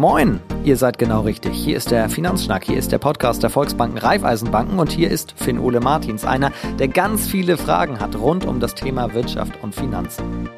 Moin, ihr seid genau richtig. Hier ist der Finanzschnack, hier ist der Podcast der Volksbanken Raiffeisenbanken und hier ist Finn-Ole Martins, einer, der ganz viele Fragen hat rund um das Thema Wirtschaft und Finanzen.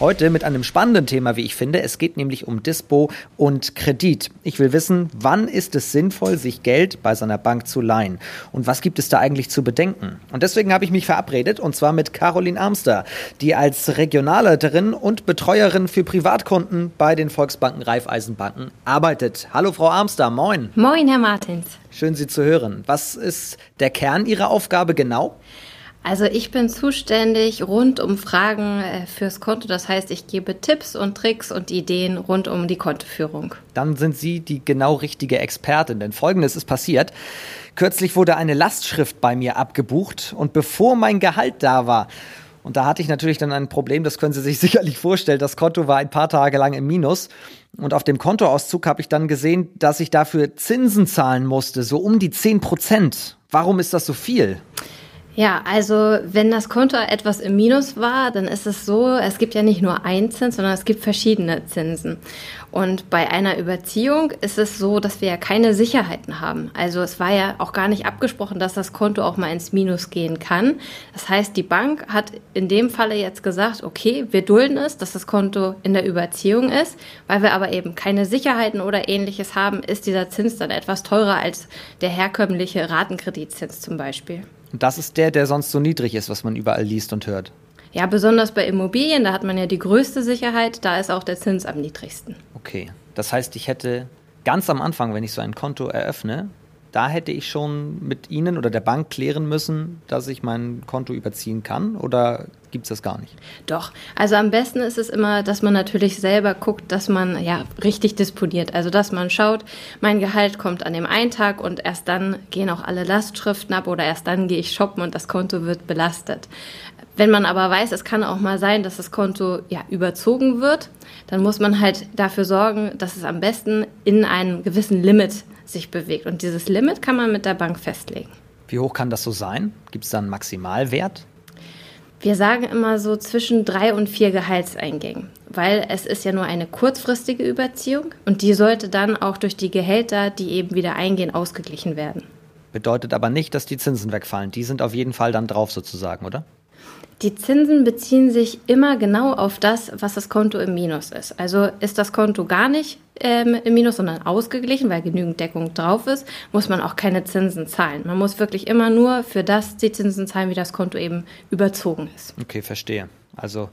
Heute mit einem spannenden Thema, wie ich finde. Es geht nämlich um Dispo und Kredit. Ich will wissen, wann ist es sinnvoll, sich Geld bei seiner Bank zu leihen? Und was gibt es da eigentlich zu bedenken? Und deswegen habe ich mich verabredet, und zwar mit Caroline Armster, die als Regionalleiterin und Betreuerin für Privatkunden bei den Volksbanken Raiffeisenbanken arbeitet. Hallo, Frau Armster, moin. Moin, Herr Martins. Schön, Sie zu hören. Was ist der Kern Ihrer Aufgabe genau? Also ich bin zuständig rund um Fragen äh, fürs Konto. Das heißt, ich gebe Tipps und Tricks und Ideen rund um die Kontoführung. Dann sind Sie die genau richtige Expertin, denn Folgendes ist passiert. Kürzlich wurde eine Lastschrift bei mir abgebucht und bevor mein Gehalt da war, und da hatte ich natürlich dann ein Problem, das können Sie sich sicherlich vorstellen. Das Konto war ein paar Tage lang im Minus. Und auf dem Kontoauszug habe ich dann gesehen, dass ich dafür Zinsen zahlen musste, so um die 10 Prozent. Warum ist das so viel? Ja, also wenn das Konto etwas im Minus war, dann ist es so, es gibt ja nicht nur einen Zins, sondern es gibt verschiedene Zinsen. Und bei einer Überziehung ist es so, dass wir ja keine Sicherheiten haben. Also es war ja auch gar nicht abgesprochen, dass das Konto auch mal ins Minus gehen kann. Das heißt, die Bank hat in dem Falle jetzt gesagt, okay, wir dulden es, dass das Konto in der Überziehung ist. Weil wir aber eben keine Sicherheiten oder ähnliches haben, ist dieser Zins dann etwas teurer als der herkömmliche Ratenkreditzins zum Beispiel. Und das ist der, der sonst so niedrig ist, was man überall liest und hört. Ja, besonders bei Immobilien, da hat man ja die größte Sicherheit, da ist auch der Zins am niedrigsten. Okay, das heißt, ich hätte ganz am Anfang, wenn ich so ein Konto eröffne, da hätte ich schon mit Ihnen oder der Bank klären müssen, dass ich mein Konto überziehen kann oder gibt es das gar nicht? Doch, also am besten ist es immer, dass man natürlich selber guckt, dass man ja richtig disponiert. Also dass man schaut, mein Gehalt kommt an dem einen Tag und erst dann gehen auch alle Lastschriften ab oder erst dann gehe ich shoppen und das Konto wird belastet. Wenn man aber weiß, es kann auch mal sein, dass das Konto ja überzogen wird, dann muss man halt dafür sorgen, dass es am besten in einem gewissen Limit sich bewegt. Und dieses Limit kann man mit der Bank festlegen. Wie hoch kann das so sein? Gibt es da einen Maximalwert? Wir sagen immer so zwischen drei und vier Gehaltseingängen, weil es ist ja nur eine kurzfristige Überziehung und die sollte dann auch durch die Gehälter, die eben wieder eingehen, ausgeglichen werden. Bedeutet aber nicht, dass die Zinsen wegfallen. Die sind auf jeden Fall dann drauf sozusagen, oder? Die Zinsen beziehen sich immer genau auf das, was das Konto im Minus ist. Also ist das Konto gar nicht ähm, im Minus, sondern ausgeglichen, weil genügend Deckung drauf ist, muss man auch keine Zinsen zahlen. Man muss wirklich immer nur für das die Zinsen zahlen, wie das Konto eben überzogen ist. Okay, verstehe. Also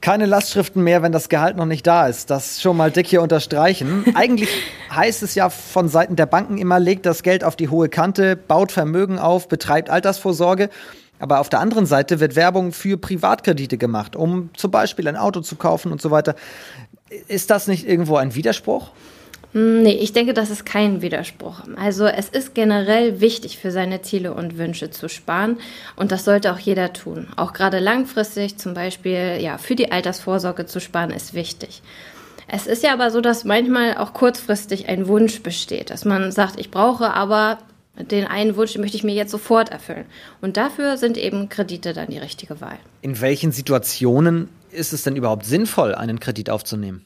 keine Lastschriften mehr, wenn das Gehalt noch nicht da ist. Das schon mal dick hier unterstreichen. Eigentlich heißt es ja von Seiten der Banken immer, legt das Geld auf die hohe Kante, baut Vermögen auf, betreibt Altersvorsorge. Aber auf der anderen Seite wird Werbung für Privatkredite gemacht, um zum Beispiel ein Auto zu kaufen und so weiter. Ist das nicht irgendwo ein Widerspruch? Hm, nee, ich denke, das ist kein Widerspruch. Also es ist generell wichtig, für seine Ziele und Wünsche zu sparen und das sollte auch jeder tun. Auch gerade langfristig, zum Beispiel ja, für die Altersvorsorge zu sparen, ist wichtig. Es ist ja aber so, dass manchmal auch kurzfristig ein Wunsch besteht, dass man sagt, ich brauche aber den einen Wunsch möchte ich mir jetzt sofort erfüllen. Und dafür sind eben Kredite dann die richtige Wahl. In welchen Situationen ist es denn überhaupt sinnvoll, einen Kredit aufzunehmen?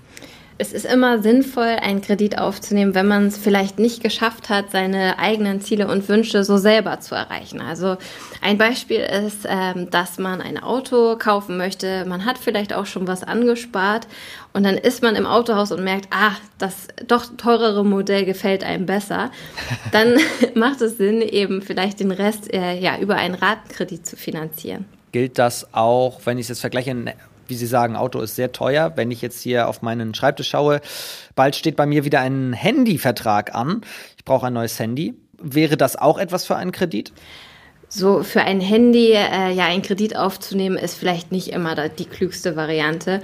Es ist immer sinnvoll, einen Kredit aufzunehmen, wenn man es vielleicht nicht geschafft hat, seine eigenen Ziele und Wünsche so selber zu erreichen. Also ein Beispiel ist, ähm, dass man ein Auto kaufen möchte. Man hat vielleicht auch schon was angespart und dann ist man im Autohaus und merkt, ah, das doch teurere Modell gefällt einem besser. Dann macht es Sinn, eben vielleicht den Rest äh, ja über einen Ratenkredit zu finanzieren. Gilt das auch, wenn ich es jetzt vergleiche, wie Sie sagen, Auto ist sehr teuer. Wenn ich jetzt hier auf meinen Schreibtisch schaue, bald steht bei mir wieder ein Handyvertrag an. Ich brauche ein neues Handy. Wäre das auch etwas für einen Kredit? So für ein Handy, äh, ja, einen Kredit aufzunehmen, ist vielleicht nicht immer die klügste Variante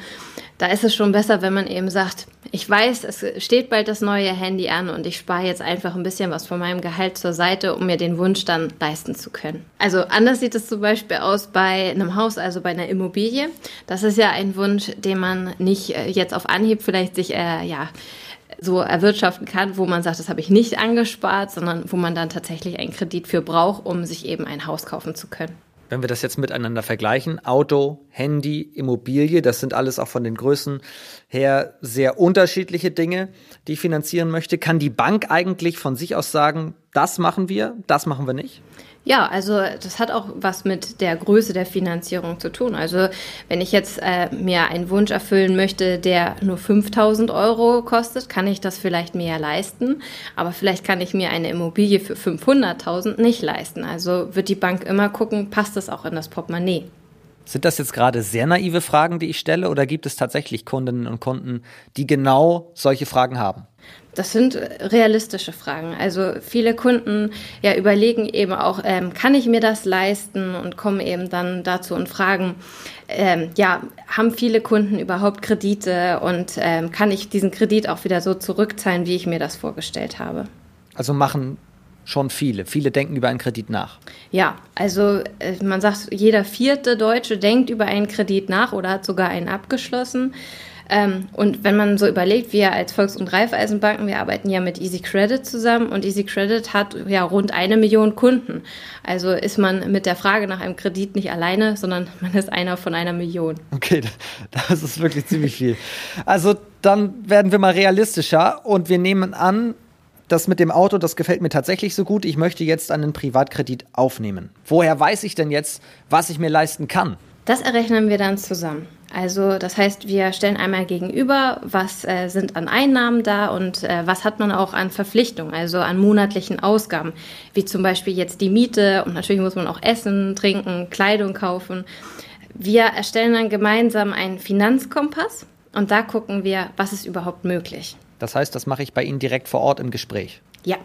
da ist es schon besser, wenn man eben sagt, ich weiß, es steht bald das neue Handy an und ich spare jetzt einfach ein bisschen was von meinem Gehalt zur Seite, um mir den Wunsch dann leisten zu können. Also anders sieht es zum Beispiel aus bei einem Haus, also bei einer Immobilie. Das ist ja ein Wunsch, den man nicht äh, jetzt auf Anhieb vielleicht sich, äh, ja, so erwirtschaften kann, wo man sagt, das habe ich nicht angespart, sondern wo man dann tatsächlich einen Kredit für braucht, um sich eben ein Haus kaufen zu können. Wenn wir das jetzt miteinander vergleichen, Auto, Handy, Immobilie, das sind alles auch von den Größen her sehr unterschiedliche Dinge, die ich finanzieren möchte. Kann die Bank eigentlich von sich aus sagen, das machen wir, das machen wir nicht? Ja, also das hat auch was mit der Größe der Finanzierung zu tun. Also wenn ich jetzt äh, mir einen Wunsch erfüllen möchte, der nur 5000 Euro kostet, kann ich das vielleicht mehr leisten. Aber vielleicht kann ich mir eine Immobilie für 500.000 nicht leisten. Also wird die Bank immer gucken, passt das auch in das Portemonnaie. Sind das jetzt gerade sehr naive Fragen, die ich stelle, oder gibt es tatsächlich Kundinnen und Kunden, die genau solche Fragen haben? Das sind realistische Fragen. Also viele Kunden ja überlegen eben auch, ähm, kann ich mir das leisten und kommen eben dann dazu und fragen, ähm, ja, haben viele Kunden überhaupt Kredite und ähm, kann ich diesen Kredit auch wieder so zurückzahlen, wie ich mir das vorgestellt habe? Also machen schon viele. Viele denken über einen Kredit nach. Ja, also äh, man sagt, jeder vierte Deutsche denkt über einen Kredit nach oder hat sogar einen abgeschlossen. Ähm, und wenn man so überlegt, wir als Volks- und Raiffeisenbanken, wir arbeiten ja mit Easy Credit zusammen und Easy Credit hat ja rund eine Million Kunden. Also ist man mit der Frage nach einem Kredit nicht alleine, sondern man ist einer von einer Million. Okay, das ist wirklich ziemlich viel. Also dann werden wir mal realistischer und wir nehmen an, das mit dem Auto, das gefällt mir tatsächlich so gut. Ich möchte jetzt einen Privatkredit aufnehmen. Woher weiß ich denn jetzt, was ich mir leisten kann? Das errechnen wir dann zusammen. Also das heißt, wir stellen einmal gegenüber, was äh, sind an Einnahmen da und äh, was hat man auch an Verpflichtungen, also an monatlichen Ausgaben, wie zum Beispiel jetzt die Miete und natürlich muss man auch essen, trinken, Kleidung kaufen. Wir erstellen dann gemeinsam einen Finanzkompass und da gucken wir, was ist überhaupt möglich. Das heißt, das mache ich bei Ihnen direkt vor Ort im Gespräch. Ja,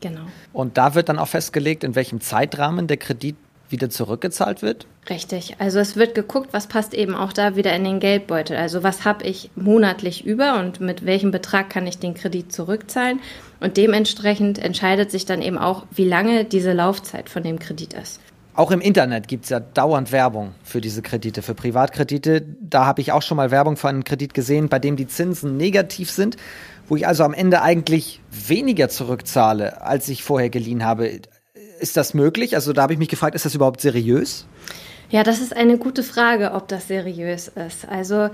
genau. Und da wird dann auch festgelegt, in welchem Zeitrahmen der Kredit wieder zurückgezahlt wird? Richtig. Also es wird geguckt, was passt eben auch da wieder in den Geldbeutel. Also was habe ich monatlich über und mit welchem Betrag kann ich den Kredit zurückzahlen. Und dementsprechend entscheidet sich dann eben auch, wie lange diese Laufzeit von dem Kredit ist. Auch im Internet gibt es ja dauernd Werbung für diese Kredite, für Privatkredite. Da habe ich auch schon mal Werbung für einen Kredit gesehen, bei dem die Zinsen negativ sind, wo ich also am Ende eigentlich weniger zurückzahle, als ich vorher geliehen habe. Ist das möglich? Also da habe ich mich gefragt, ist das überhaupt seriös? Ja, das ist eine gute Frage, ob das seriös ist. Also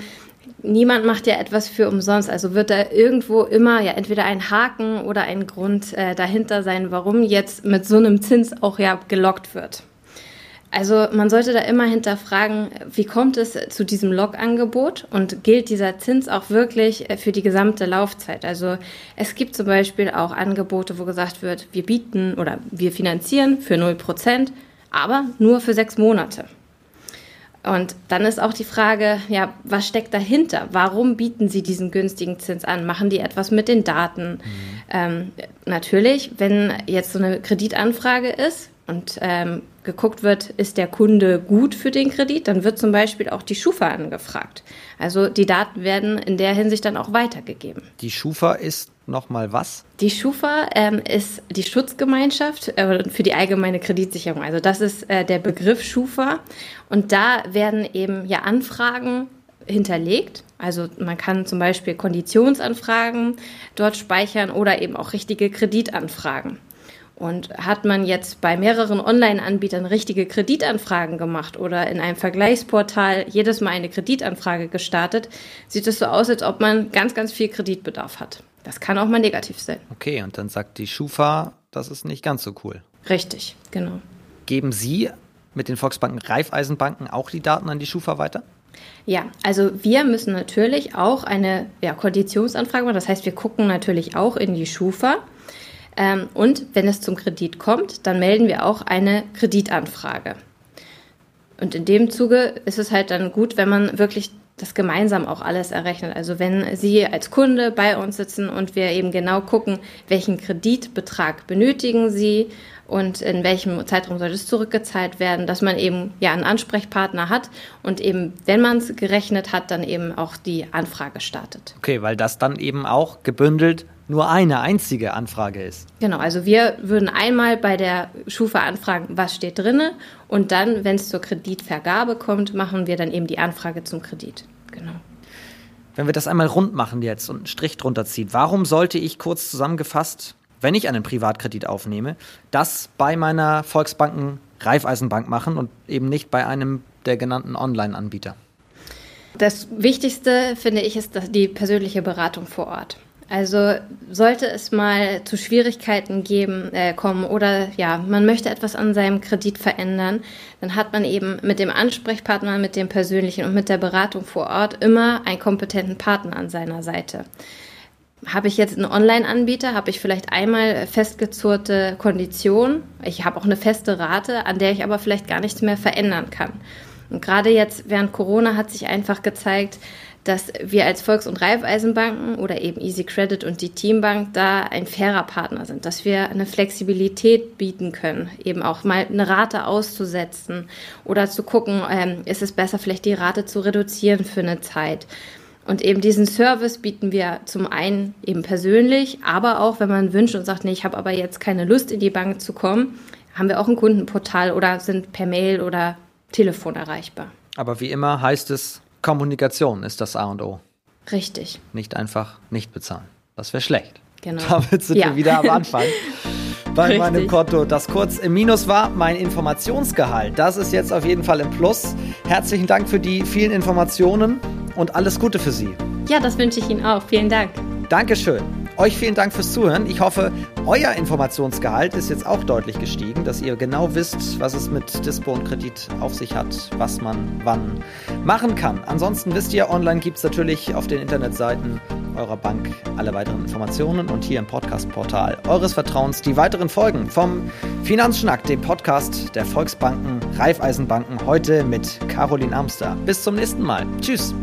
niemand macht ja etwas für umsonst. Also wird da irgendwo immer ja entweder ein Haken oder ein Grund äh, dahinter sein, warum jetzt mit so einem Zins auch ja gelockt wird. Also man sollte da immer hinterfragen, wie kommt es zu diesem Log-Angebot und gilt dieser Zins auch wirklich äh, für die gesamte Laufzeit? Also es gibt zum Beispiel auch Angebote, wo gesagt wird, wir bieten oder wir finanzieren für 0%, aber nur für sechs Monate. Und dann ist auch die Frage, ja, was steckt dahinter? Warum bieten Sie diesen günstigen Zins an? Machen die etwas mit den Daten? Mhm. Ähm, natürlich, wenn jetzt so eine Kreditanfrage ist, und ähm, geguckt wird, ist der Kunde gut für den Kredit, dann wird zum Beispiel auch die Schufa angefragt. Also die Daten werden in der Hinsicht dann auch weitergegeben. Die Schufa ist nochmal was? Die Schufa ähm, ist die Schutzgemeinschaft äh, für die allgemeine Kreditsicherung. Also das ist äh, der Begriff Schufa. Und da werden eben ja Anfragen hinterlegt. Also man kann zum Beispiel Konditionsanfragen dort speichern oder eben auch richtige Kreditanfragen. Und hat man jetzt bei mehreren Online-Anbietern richtige Kreditanfragen gemacht oder in einem Vergleichsportal jedes Mal eine Kreditanfrage gestartet, sieht es so aus, als ob man ganz, ganz viel Kreditbedarf hat. Das kann auch mal negativ sein. Okay, und dann sagt die Schufa, das ist nicht ganz so cool. Richtig, genau. Geben Sie mit den Volksbanken Raiffeisenbanken auch die Daten an die Schufa weiter? Ja, also wir müssen natürlich auch eine ja, Konditionsanfrage machen. Das heißt, wir gucken natürlich auch in die Schufa und wenn es zum Kredit kommt, dann melden wir auch eine Kreditanfrage. Und in dem Zuge ist es halt dann gut, wenn man wirklich das gemeinsam auch alles errechnet. Also wenn Sie als Kunde bei uns sitzen und wir eben genau gucken, welchen Kreditbetrag benötigen Sie und in welchem Zeitraum soll es zurückgezahlt werden, dass man eben ja einen Ansprechpartner hat und eben, wenn man es gerechnet hat, dann eben auch die Anfrage startet. Okay, weil das dann eben auch gebündelt nur eine einzige Anfrage ist. Genau, also wir würden einmal bei der Schufa anfragen, was steht drinne und dann, wenn es zur Kreditvergabe kommt, machen wir dann eben die Anfrage zum Kredit. Genau. Wenn wir das einmal rund machen jetzt und einen Strich drunter ziehen, warum sollte ich kurz zusammengefasst, wenn ich einen Privatkredit aufnehme, das bei meiner Volksbanken Raiffeisenbank machen und eben nicht bei einem der genannten Online-Anbieter? Das Wichtigste, finde ich, ist die persönliche Beratung vor Ort. Also sollte es mal zu Schwierigkeiten geben, äh, kommen oder ja, man möchte etwas an seinem Kredit verändern, dann hat man eben mit dem Ansprechpartner, mit dem persönlichen und mit der Beratung vor Ort immer einen kompetenten Partner an seiner Seite. Habe ich jetzt einen Online-Anbieter, habe ich vielleicht einmal festgezurrte Konditionen. Ich habe auch eine feste Rate, an der ich aber vielleicht gar nichts mehr verändern kann. Und gerade jetzt während Corona hat sich einfach gezeigt, dass wir als Volks- und Raiffeisenbanken oder eben Easy Credit und die Teambank da ein fairer Partner sind, dass wir eine Flexibilität bieten können, eben auch mal eine Rate auszusetzen oder zu gucken, ähm, ist es besser, vielleicht die Rate zu reduzieren für eine Zeit. Und eben diesen Service bieten wir zum einen eben persönlich, aber auch, wenn man wünscht und sagt, nee, ich habe aber jetzt keine Lust, in die Bank zu kommen, haben wir auch ein Kundenportal oder sind per Mail oder Telefon erreichbar. Aber wie immer heißt es, Kommunikation ist das A und O. Richtig. Nicht einfach nicht bezahlen. Das wäre schlecht. Genau. Damit sind ja. wir wieder am Anfang. bei Richtig. meinem Konto, das kurz im Minus war, mein Informationsgehalt. Das ist jetzt auf jeden Fall im Plus. Herzlichen Dank für die vielen Informationen und alles Gute für Sie. Ja, das wünsche ich Ihnen auch. Vielen Dank. Dankeschön. Euch vielen Dank fürs Zuhören. Ich hoffe, euer Informationsgehalt ist jetzt auch deutlich gestiegen, dass ihr genau wisst, was es mit Dispo und Kredit auf sich hat, was man wann machen kann. Ansonsten wisst ihr, online gibt es natürlich auf den Internetseiten eurer Bank alle weiteren Informationen und hier im Podcast-Portal eures Vertrauens die weiteren Folgen vom Finanzschnack, dem Podcast der Volksbanken, Raiffeisenbanken, heute mit Caroline Amster. Bis zum nächsten Mal. Tschüss.